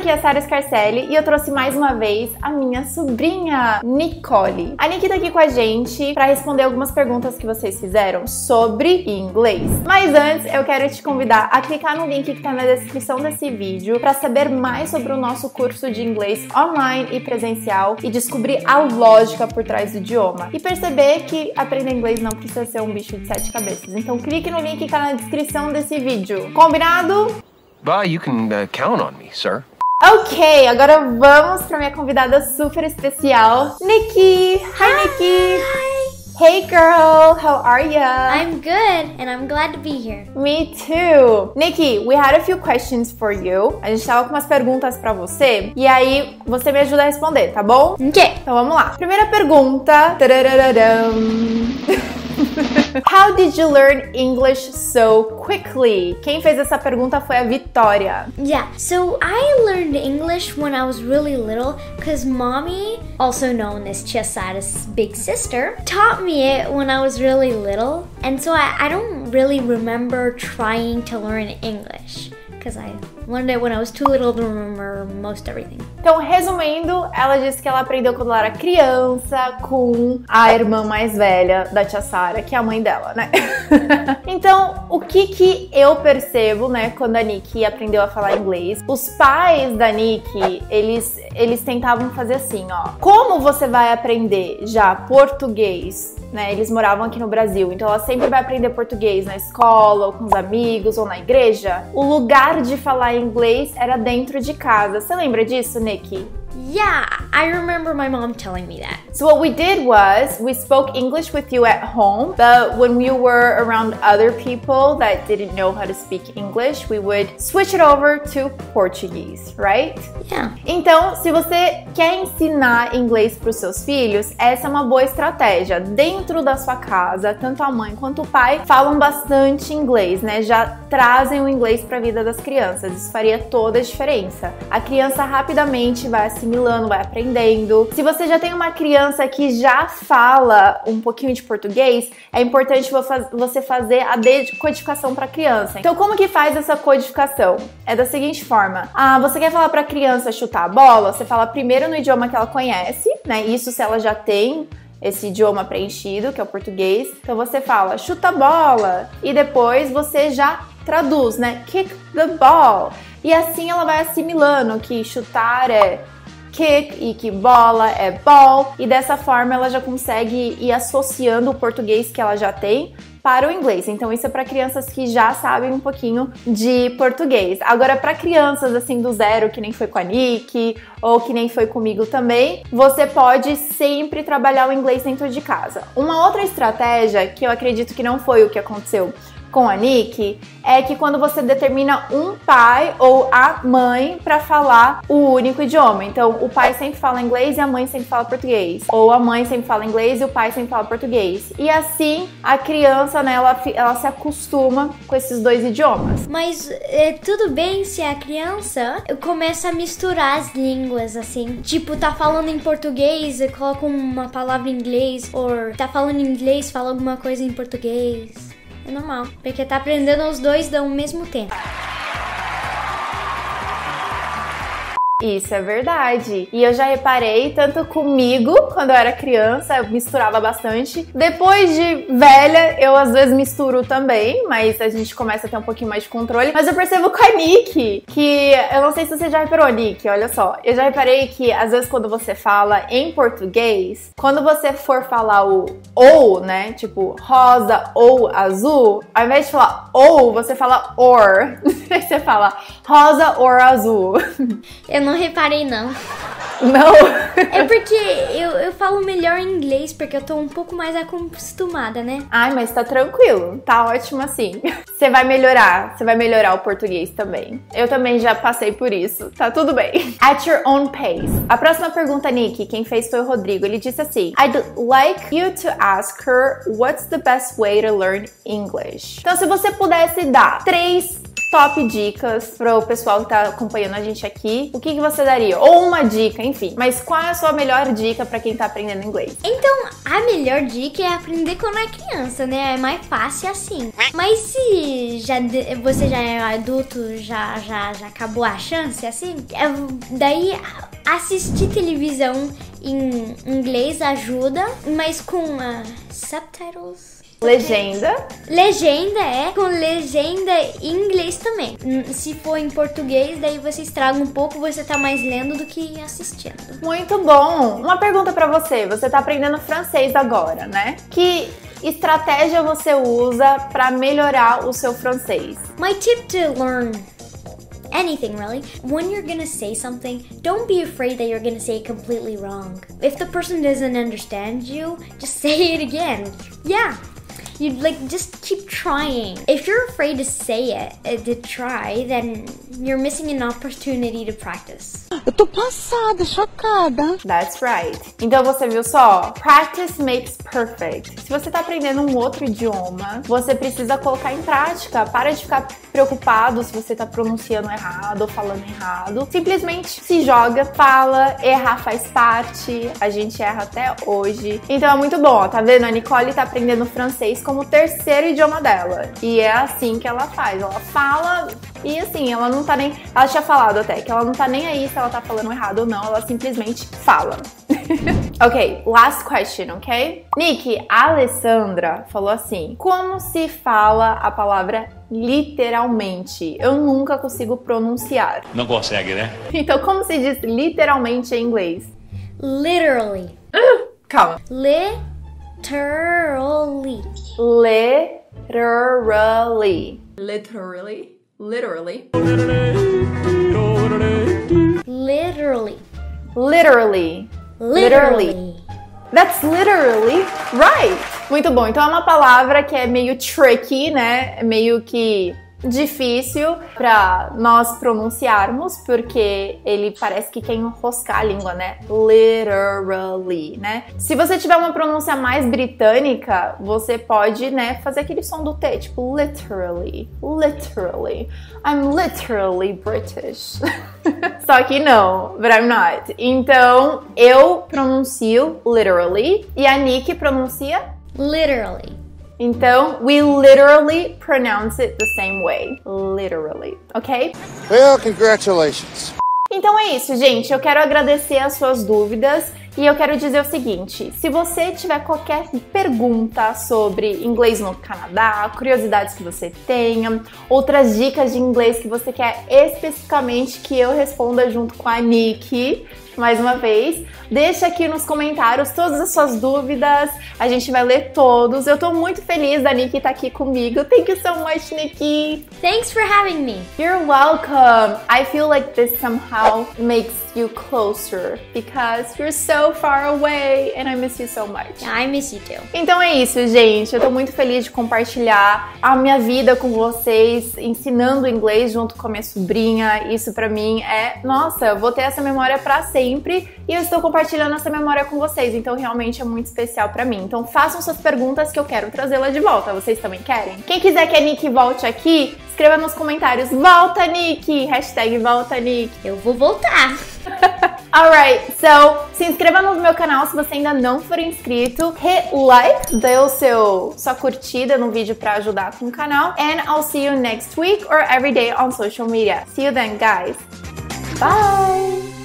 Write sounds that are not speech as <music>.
aqui é a Sara Scarcelli e eu trouxe mais uma vez a minha sobrinha Nicole. A Nick tá aqui com a gente para responder algumas perguntas que vocês fizeram sobre inglês. Mas antes, eu quero te convidar a clicar no link que tá na descrição desse vídeo para saber mais sobre o nosso curso de inglês online e presencial e descobrir a lógica por trás do idioma e perceber que aprender inglês não precisa ser um bicho de sete cabeças. Então clique no link que tá na descrição desse vídeo. Combinado? Well, you can uh, count on me, sir. Ok, agora vamos para minha convidada super especial, Nikki. Hi, Nikki. Hey girl, how are ya? I'm good, and I'm glad to be here. Me too. Nikki, we had a few questions for you. A gente tava com umas perguntas pra você e aí você me ajuda a responder, tá bom? Ok. Então vamos lá. Primeira pergunta. <laughs> <laughs> How did you learn English so quickly? Quem fez essa pergunta foi a Vitória. Yeah, so I learned English when I was really little because mommy, also known as Tia Sara's big sister, taught me it when I was really little. And so I, I don't really remember trying to learn English because I learned it when I was too little to remember most everything. Então, resumindo, ela disse que ela aprendeu quando ela era criança com a irmã mais velha da tia Sara, que é a mãe dela, né? <laughs> então, o que que eu percebo, né, quando a Nick aprendeu a falar inglês? Os pais da Nick, eles eles tentavam fazer assim, ó. Como você vai aprender já português né? Eles moravam aqui no Brasil, então ela sempre vai aprender português na escola, ou com os amigos, ou na igreja. O lugar de falar inglês era dentro de casa. Você lembra disso, Nikki? Yeah, I remember my mom telling me that. So what we did was we spoke English with you at home, but when we were around other people that didn't know how to speak English, we would switch it over to Portuguese, right? Yeah. Então, se você quer ensinar inglês para os seus filhos, essa é uma boa estratégia. Dentro da sua casa, tanto a mãe quanto o pai falam bastante inglês, né? Já trazem o inglês para a vida das crianças. Isso faria toda a diferença. A criança rapidamente vai assimilando, vai aprendendo. Se você já tem uma criança que já fala um pouquinho de português, é importante você fazer a decodificação para a criança. Então, como que faz essa codificação? É da seguinte forma: ah, você quer falar para a criança chutar a bola? Você fala primeiro no idioma que ela conhece, né? Isso se ela já tem esse idioma preenchido, que é o português. Então você fala chuta a bola e depois você já traduz, né? Kick the ball. E assim ela vai assimilando que chutar é kick e que bola é ball, e dessa forma ela já consegue ir associando o português que ela já tem para o inglês. Então isso é para crianças que já sabem um pouquinho de português. Agora para crianças assim do zero, que nem foi com a Nick ou que nem foi comigo também, você pode sempre trabalhar o inglês dentro de casa. Uma outra estratégia que eu acredito que não foi o que aconteceu com a Nick é que quando você determina um pai ou a mãe para falar o único idioma. Então, o pai sempre fala inglês e a mãe sempre fala português. Ou a mãe sempre fala inglês e o pai sempre fala português. E assim, a criança, né, ela, ela se acostuma com esses dois idiomas. Mas é, tudo bem se a criança começa a misturar as línguas, assim. Tipo, tá falando em português e coloca uma palavra em inglês. Ou tá falando em inglês, fala alguma coisa em português. É normal, porque tá aprendendo os dois ao mesmo tempo. Isso é verdade. E eu já reparei, tanto comigo, quando eu era criança, eu misturava bastante. Depois de velha, eu às vezes misturo também, mas a gente começa a ter um pouquinho mais de controle. Mas eu percebo com a Nick, que eu não sei se você já reparou, Nick, olha só. Eu já reparei que às vezes quando você fala em português, quando você for falar o ou, né? Tipo, rosa ou azul, ao invés de falar ou, você fala or. <laughs> Você fala rosa ou azul. Eu não reparei, não. Não? É porque eu, eu falo melhor inglês, porque eu tô um pouco mais acostumada, né? Ai, mas tá tranquilo. Tá ótimo assim. Você vai melhorar. Você vai melhorar o português também. Eu também já passei por isso. Tá tudo bem. At your own pace. A próxima pergunta, Nick, quem fez foi o Rodrigo. Ele disse assim: I'd like you to ask her what's the best way to learn English. Então, se você pudesse dar três top dicas pro pessoal que tá acompanhando a gente aqui. O que, que você daria? Ou uma dica, enfim. Mas qual é a sua melhor dica para quem tá aprendendo inglês? Então, a melhor dica é aprender quando é criança, né? É mais fácil assim. Mas se já você já é adulto, já já já acabou a chance assim, é, daí assistir televisão em inglês ajuda, mas com uh, subtitles Legenda. Legenda é com legenda em inglês também. Se for em português, daí você estraga um pouco, você tá mais lendo do que assistindo. Muito bom. Uma pergunta para você. Você tá aprendendo francês agora, né? Que estratégia você usa para melhorar o seu francês? My tip to learn anything really. When you're gonna say something, don't be afraid that you're gonna say it completely wrong. If the person doesn't understand you, just <laughs> say it again. Yeah, you like just keep trying. If you're afraid to say it, uh, to try, then you're missing an opportunity to practice. Eu tô passada, chocada. That's right. Então você viu só? Practice makes perfect. Se você tá aprendendo um outro idioma, você precisa colocar em prática. Para de ficar preocupado se você tá pronunciando errado ou falando errado. Simplesmente se joga, fala, errar faz parte. A gente erra até hoje. Então é muito bom, tá vendo? A Nicole tá aprendendo francês como terceiro idioma dela. E é assim que ela faz. Ela fala e assim, ela não tá nem. Ela tinha falado até que ela não tá nem aí se ela tá falando errado ou não, ela simplesmente fala. <laughs> ok, last question, ok? Nick, a Alessandra falou assim: Como se fala a palavra literalmente? Eu nunca consigo pronunciar. Não consegue, né? Então, como se diz literalmente em inglês? Literally. <gasps> Calma. Literally. Literally. Literally. Literally. Literally. Literally. Literally. That's literally right. Muito bom. Então é uma palavra que é meio tricky, né? É meio que difícil para nós pronunciarmos, porque ele parece que quer enroscar a língua, né? Literally, né? Se você tiver uma pronúncia mais britânica, você pode, né, fazer aquele som do T, tipo literally, literally. I'm literally British. <laughs> Só que não, but I'm not. Então, eu pronuncio literally e a Nick pronuncia Literally. Então, we literally pronounce it the same way. Literally, ok? Well, congratulations. Então é isso, gente. Eu quero agradecer as suas dúvidas e eu quero dizer o seguinte: se você tiver qualquer pergunta sobre inglês no Canadá, curiosidades que você tenha, outras dicas de inglês que você quer especificamente que eu responda junto com a Nick, mais uma vez. Deixa aqui nos comentários todas as suas dúvidas. A gente vai ler todos. Eu tô muito feliz da Nikki estar tá aqui comigo. Thank you so much, Nikki. Thanks for having me. You're welcome. I feel like this somehow makes you closer because you're so far away and I miss you so much. I miss you too. Então é isso, gente. Eu tô muito feliz de compartilhar a minha vida com vocês, ensinando inglês junto com a minha sobrinha. Isso para mim é, nossa, vou ter essa memória para sempre e eu estou compartilhando essa memória com vocês. Então realmente é muito especial para mim. Então façam suas perguntas que eu quero trazê-la de volta. Vocês também querem? Quem quiser que a Nick volte aqui, escreva nos comentários: "Volta, Nick!" Hashtag volta, Nick. Eu vou voltar. <laughs> Alright, so se inscreva no meu canal se você ainda não for inscrito. Hit like, dê o seu sua curtida no vídeo para ajudar com o canal. And I'll see you next week or every day on social media. See you then, guys. Bye!